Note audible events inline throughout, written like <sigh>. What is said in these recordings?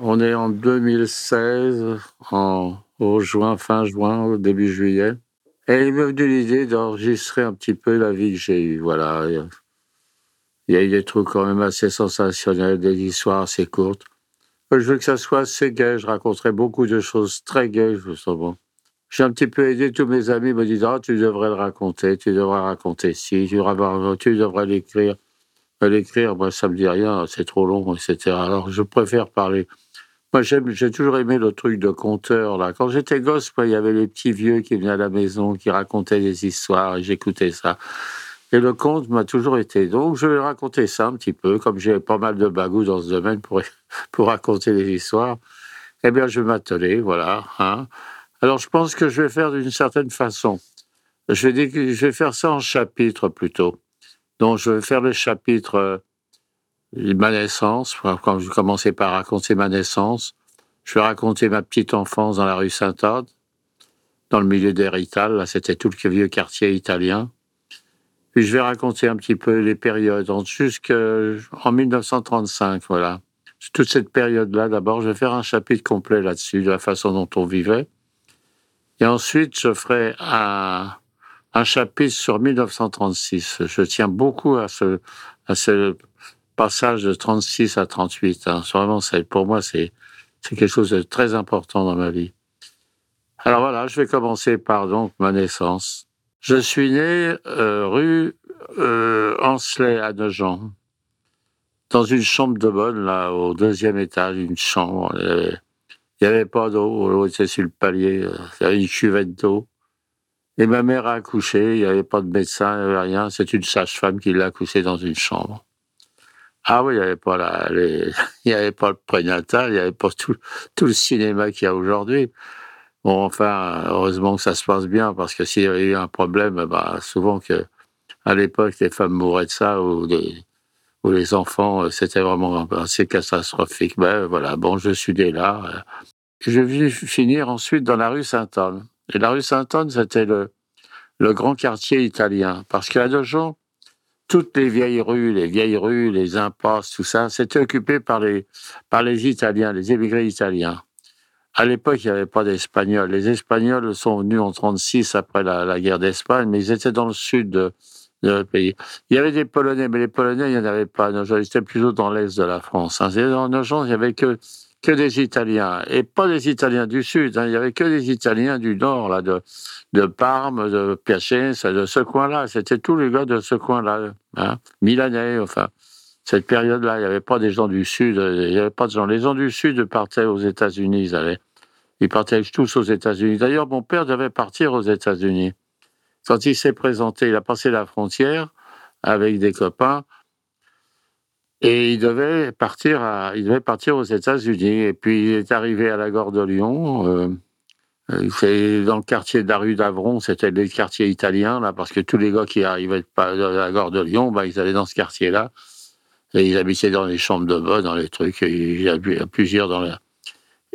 On est en 2016, en, au juin, fin juin, au début juillet. Et il m'est venu l'idée d'enregistrer un petit peu la vie que j'ai eue. Voilà. Il y a- eu des trucs quand même assez sensationnels, des histoires assez courtes. Je veux que ça soit assez gai. Je raconterai beaucoup de choses très gaies, justement. J'ai un petit peu aidé tous mes amis, me disant ah, tu devrais le raconter, tu devrais raconter ci, tu devrais, tu devrais l'écrire. Mais L'écrire, moi, ça me dit rien, c'est trop long, etc. Alors, je préfère parler. Moi, j'ai toujours aimé le truc de conteur, là. Quand j'étais gosse, il y avait les petits vieux qui venaient à la maison, qui racontaient des histoires, et j'écoutais ça. Et le conte m'a toujours été. Donc, je vais raconter ça un petit peu, comme j'ai pas mal de bagou dans ce domaine pour, <laughs> pour raconter des histoires. Eh bien, je vais m'atteler, voilà. Hein. Alors, je pense que je vais faire d'une certaine façon. Je vais, je vais faire ça en chapitres plutôt. Donc, je vais faire le chapitre euh, ma naissance, quand je commençais par raconter ma naissance. Je vais raconter ma petite enfance dans la rue Sainte-Anne, dans le milieu d'Hérital. Là, c'était tout le vieux quartier italien. Puis je vais raconter un petit peu les périodes, en- jusqu'en 1935, voilà. Toute cette période-là, d'abord, je vais faire un chapitre complet là-dessus, de la façon dont on vivait. Et ensuite, je ferai un, un chapitre sur 1936. Je tiens beaucoup à ce, à ce passage de 36 à 38. Hein. Vraiment, pour moi, c'est, quelque chose de très important dans ma vie. Alors voilà, je vais commencer par donc ma naissance. Je suis né euh, rue euh, Ancelet à Nogent, dans une chambre de bonne, là, au deuxième étage, une chambre. Avait, il y avait pas d'eau, l'eau était sur le palier, euh, il y avait une cuvette d'eau. Et ma mère a accouché, il n'y avait pas de médecin, il n'y avait rien. C'est une sage-femme qui l'a accouché dans une chambre. Ah oui, il n'y <laughs> avait pas le prénatal, il n'y avait pas tout, le cinéma qu'il y a aujourd'hui. Bon, enfin, heureusement que ça se passe bien, parce que s'il y avait eu un problème, bah, souvent que, à l'époque, les femmes mouraient de ça, ou, les enfants, euh, c'était vraiment assez catastrophique. Ben voilà, bon, je suis né là. euh. Je vais finir ensuite dans la rue Sainte-Anne. Et la rue Sainte-Anne, c'était le, grand quartier italien. Parce qu'à Nogent, toutes les vieilles rues, les vieilles rues, les impasses, tout ça, c'était occupé par les, par les Italiens, les émigrés italiens. À l'époque, il n'y avait pas d'Espagnols. Les Espagnols sont venus en 36 après la, guerre d'Espagne, mais ils étaient dans le sud de, de le pays. Il y avait des Polonais, mais les Polonais, il n'y en avait pas. Ils étaient plutôt dans l'est de la France. Hein. Dans Nogent, il n'y avait que, que des Italiens. Et pas des Italiens du sud. hein. Il n'y avait que des Italiens du nord, là, de, de Parme, de Piacenza, de ce coin-là. C'était tous les gars de ce coin-là. Hein. Milanais, enfin. Cette période-là, il n'y avait pas des gens du Sud, il n'y avait pas de gens. Les gens du Sud partaient aux États-Unis, ils allaient. Ils partaient tous aux États-Unis. D'ailleurs, mon père devait partir aux États-Unis. Quand il s'est présenté, il a passé la frontière avec des copains et il devait partir, à, il devait partir aux États-Unis. Et puis il est arrivé à la gare de Lyon. euh, euh, c'est dans le quartier de la rue d'Avron, c'était le quartier italien là, parce que tous les gars qui arrivaient de la gare de Lyon, bah, ils allaient dans ce quartier-là. Et ils habitaient dans les chambres de bonne, dans les trucs. et Il y a il y a plusieurs dans la.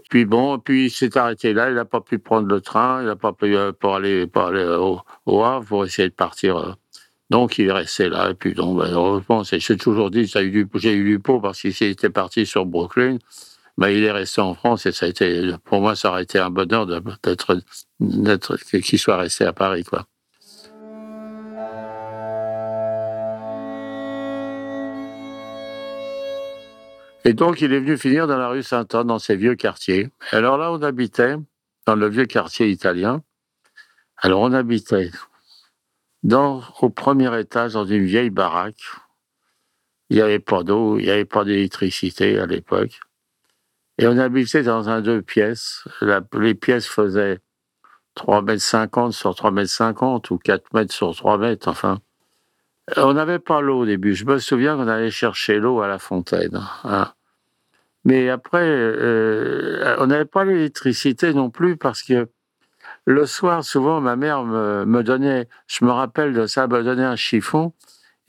Puis bon, puis il s'est arrêté là. Il n'a pas pu prendre le train. Il n'a pas pu euh, pour aller, pour aller au, au Havre pour essayer de partir. Donc il est resté là. Et puis donc, j'ai toujours dit, j'ai eu du pot parce qu'il était parti sur Brooklyn. Ben, il est resté en France et ça a été, pour moi, ça aurait été un bonheur d'être, qu'il soit resté à Paris, quoi. Et donc, il est venu finir dans la rue Sainte-Anne, dans ces vieux quartiers. Alors là, on habitait dans le vieux quartier italien. Alors, on habitait dans, au premier étage, dans une vieille baraque. Il n'y avait pas d'eau, il n'y avait pas d'électricité à l'époque. Et on habitait dans un deux pièces. Les pièces faisaient 3,50 mètres sur 3,50 mètres ou 4 mètres sur 3 mètres, enfin. On n'avait pas l'eau au début. Je me souviens qu'on allait chercher l'eau à la fontaine. hein. Mais après, euh, on n'avait pas l'électricité non plus parce que le soir, souvent, ma mère me, me, donnait, je me rappelle de ça, me donnait un chiffon.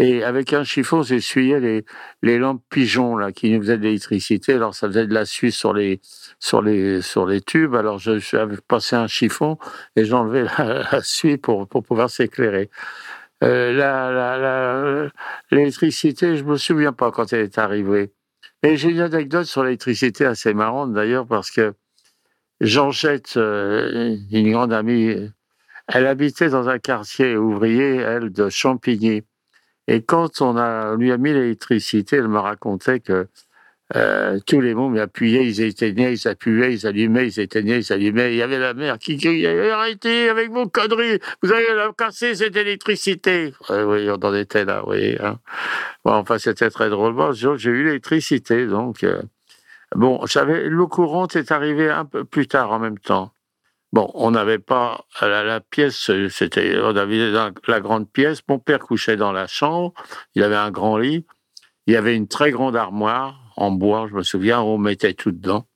Et avec un chiffon, j'essuyais les, les lampes pigeons là, qui nous faisaient de l'électricité. Alors, ça faisait de la suie sur les, sur les, sur les tubes. Alors, je, j'avais passé un chiffon et j'enlevais la, la suie pour, pour pouvoir s'éclairer. Euh, la, la, l'électricité, je me souviens pas quand elle est arrivée. Et j'ai une anecdote sur l'électricité assez marrante d'ailleurs parce que Jean-Jette, euh, une grande amie, elle habitait dans un quartier ouvrier, elle, de Champigny. Et quand on a, lui a mis l'électricité, elle me racontait que euh, tous les mômes appuyaient, ils éteignaient, ils appuyaient, ils allumaient, ils éteignaient, ils allumaient. Il y avait la mère qui criait Arrêtez avec vos conneries, vous allez casser cette électricité. oui, on en était là, oui. Hein. Bon, enfin, c'était très drôle. J'ai eu l'électricité, donc. Bon, l'eau courante est arrivée un peu plus tard en même temps. Bon, on n'avait pas la, pièce, c'était on avait la grande pièce. Mon père couchait dans la chambre. Il avait un grand lit. Il y avait une très grande armoire en bois, je me souviens, on mettait tout dedans.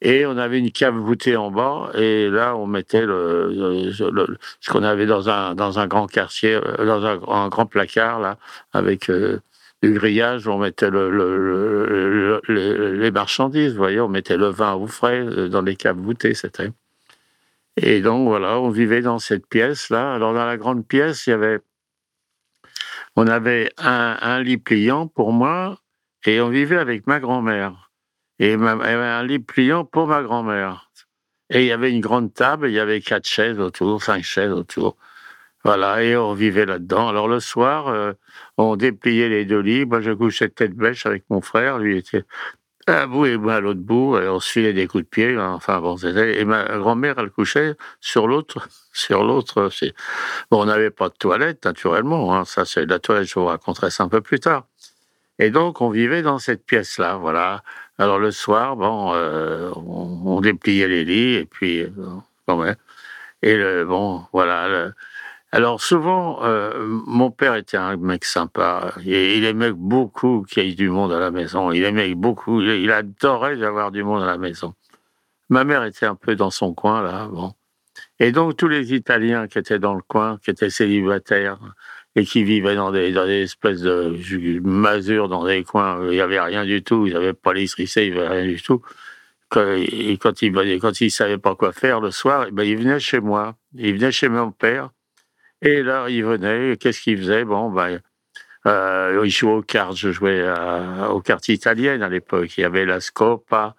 Et on avait une cave voûtée en bas, et là, on mettait ce qu'on avait dans un, dans un grand quartier, euh, dans un, un grand placard, là, avec euh, du grillage, on mettait le, les marchandises, vous voyez, on mettait le vin au frais euh, dans les caves voûtées, c'était. Et donc, voilà, on vivait dans cette pièce-là. Alors, dans la grande pièce, il y avait, on avait un, lit pliant pour moi, et on vivait avec ma grand-mère. Et avait un lit pliant pour ma grand-mère. Et il y avait une grande table, il y avait quatre chaises autour, cinq chaises autour. Voilà, et on vivait là-dedans. Alors le soir, euh, on dépliait les deux lits. Moi, je couchais tête bêche avec mon frère. Lui était à bout et moi à l'autre bout. Et on se filait des coups de pied. Enfin bon. Et ma grand-mère, elle couchait sur l'autre. <laughs> Sur l'autre. Bon, on n'avait pas de toilette, naturellement. Hein. Ça, c'est la toilette. Je vous raconterai ça un peu plus tard. Et donc, on vivait dans cette pièce-là, voilà. Alors, le soir, bon, euh, on, dépliait les lits, et puis, euh, bon. Et le, bon, voilà. Alors, souvent, euh, mon père était un mec sympa. Il aimait beaucoup qu'il y ait du monde à la maison. Il aimait beaucoup, il, adorait d'avoir du monde à la maison. Ma mère était un peu dans son coin, là, bon. Et donc, tous les Italiens qui étaient dans le coin, qui étaient célibataires, et qui vivaient dans des, espèces de masures, dans des coins où il n'y avait rien du tout, ils n'avaient pas l'électricité, il n'y rien du tout. Quand ils ne savaient pas quoi faire le soir, ben, ils venaient chez moi, ils venaient chez mon père, et là, ils venaient, qu'est-ce qu'ils faisaient Bon, ben, euh, ils jouaient aux cartes, je jouais aux cartes italiennes à l'époque, il y avait la Scopa,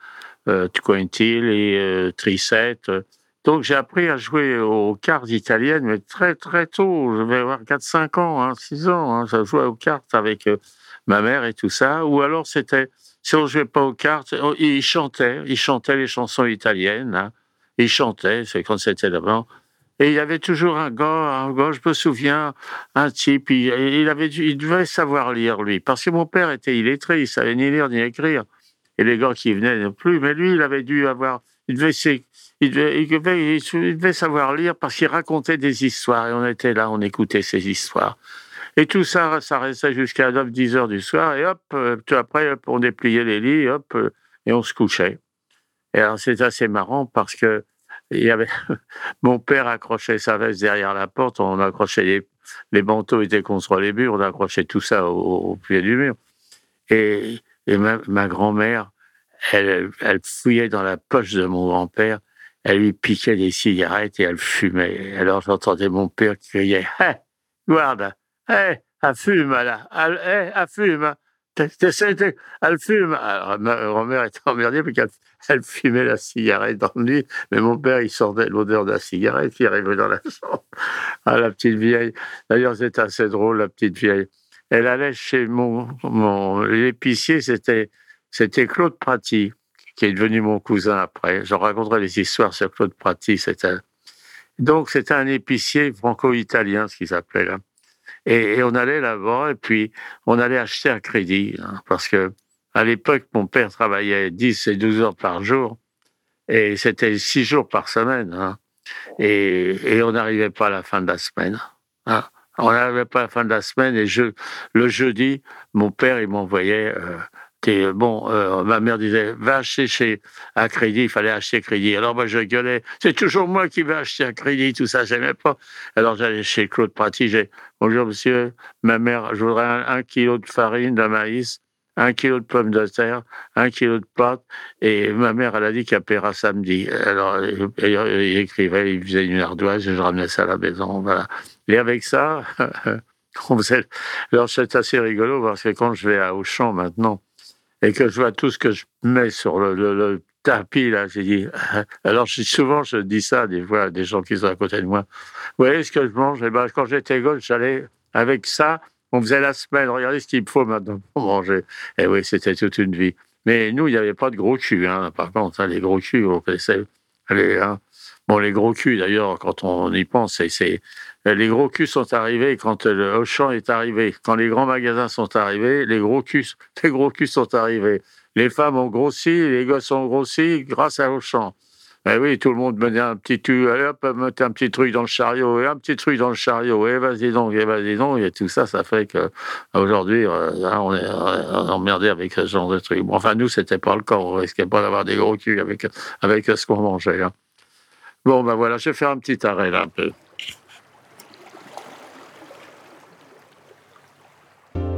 euh, Tquentil et euh, Tricette, donc j'ai appris à jouer aux cartes italiennes, mais très très tôt, je vais avoir 4-5 ans, hein, 6 ans, hein, je jouais aux cartes avec euh, ma mère et tout ça. Ou alors c'était, si on jouait pas aux cartes, ils chantaient, ils chantaient les chansons italiennes, hein. ils chantaient, c'est quand c'était d'avant. Et il y avait toujours un gars, un gars, je me souviens, un type, il, il, avait, il devait savoir lire lui, parce que mon père était illettré, il savait ni lire ni écrire. Et les gars qui venaient non plus, mais lui, il avait dû avoir, il devait il devait, il, devait, savoir lire parce qu'il racontait des histoires et on était là, on écoutait ces histoires. Et tout ça, ça restait jusqu'à 9-10 heures du soir et hop, euh, tout après, hop, on dépliait les lits, hop, euh, et on se couchait. Et alors, c'est assez marrant parce que <laughs> mon père accrochait sa veste derrière la porte, on accrochait les, les manteaux étaient contre les murs, on accrochait tout ça au, pied du mur. Et, ma, grand-mère, elle, fouillait dans la poche de mon grand-père elle lui piquait des cigarettes et elle fumait. Alors j'entendais mon père criait Hé, hey, hé, hey, elle fume là, elle, hey, elle fume. Elle fume. Alors, ma grand-mère était emmerdée parce qu'elle elle fumait la cigarette dans le lit, mais mon père, il sortait l'odeur de la cigarette qui arrivait dans la chambre. Ah, la petite vieille. D'ailleurs, c'était assez drôle, la petite vieille. Elle allait chez mon, mon l'épicier, c'était, Claude Praty qui est devenu mon cousin après. Je raconterai les histoires sur Claude Prati. C'était donc c'était un épicier franco-italien, ce qu'il s'appelait là. Et, on allait là-bas et puis on allait acheter un crédit hein, parce que à l'époque mon père travaillait 10 et 12 heures par jour et c'était 6 jours par semaine. Hein, et, et, on n'arrivait pas à la fin de la semaine. Hein. On n'arrivait pas à la fin de la semaine et je, le jeudi, mon père il m'envoyait euh, bon, euh, ma mère disait, va acheter chez à crédit, il fallait acheter crédit. Alors moi je gueulais, c'est toujours moi qui vais acheter à crédit, tout ça, j'aimais pas. Alors j'allais chez Claude Praty, j'ai, bonjour monsieur, ma mère, je voudrais un, kilo de farine, de maïs, un kilo de pommes de terre, un kilo de pâtes, et ma mère, elle a dit qu'elle paiera samedi. Alors, il écrivait, il faisait une ardoise, et je ramenais ça à la maison, voilà. Et avec ça, <laughs> on faisait... alors c'est assez rigolo, parce que quand je vais à Auchan maintenant, et que je vois tout ce que je mets sur le, tapis, là, j'ai dit, <laughs> alors souvent je dis ça des fois à des gens qui sont à côté de moi. Vous voyez ce que je mange? Eh ben, Quand j'étais gosse, j'allais avec ça, on faisait la semaine, regardez ce qu'il me faut maintenant pour manger. Et eh oui, c'était toute une vie. Mais nous, il n'y avait pas de gros cul, hein, par contre, hein, les gros culs, on connaissait. Les, hein. Bon, les gros culs, d'ailleurs, quand on y pense, c'est les gros culs sont arrivés quand le Auchan est arrivé. Quand les grands magasins sont arrivés, les gros culs, <laughs> les gros culs sont arrivés. Les femmes ont grossi, les gosses ont grossi grâce à Auchan. Ben oui, tout le monde menait un petit tu, allez hop, mettre un petit truc dans le chariot, et un petit truc dans le chariot, et vas-y donc, et vas-y donc, et tout ça, ça fait que aujourd'hui, euh, on est emmerdé avec ce genre de trucs. enfin, nous, c'était pas le cas, on risquait pas d'avoir des gros culs avec, avec ce qu'on mangeait. Hein. Bon, ben voilà, je vais faire un petit arrêt là, un peu.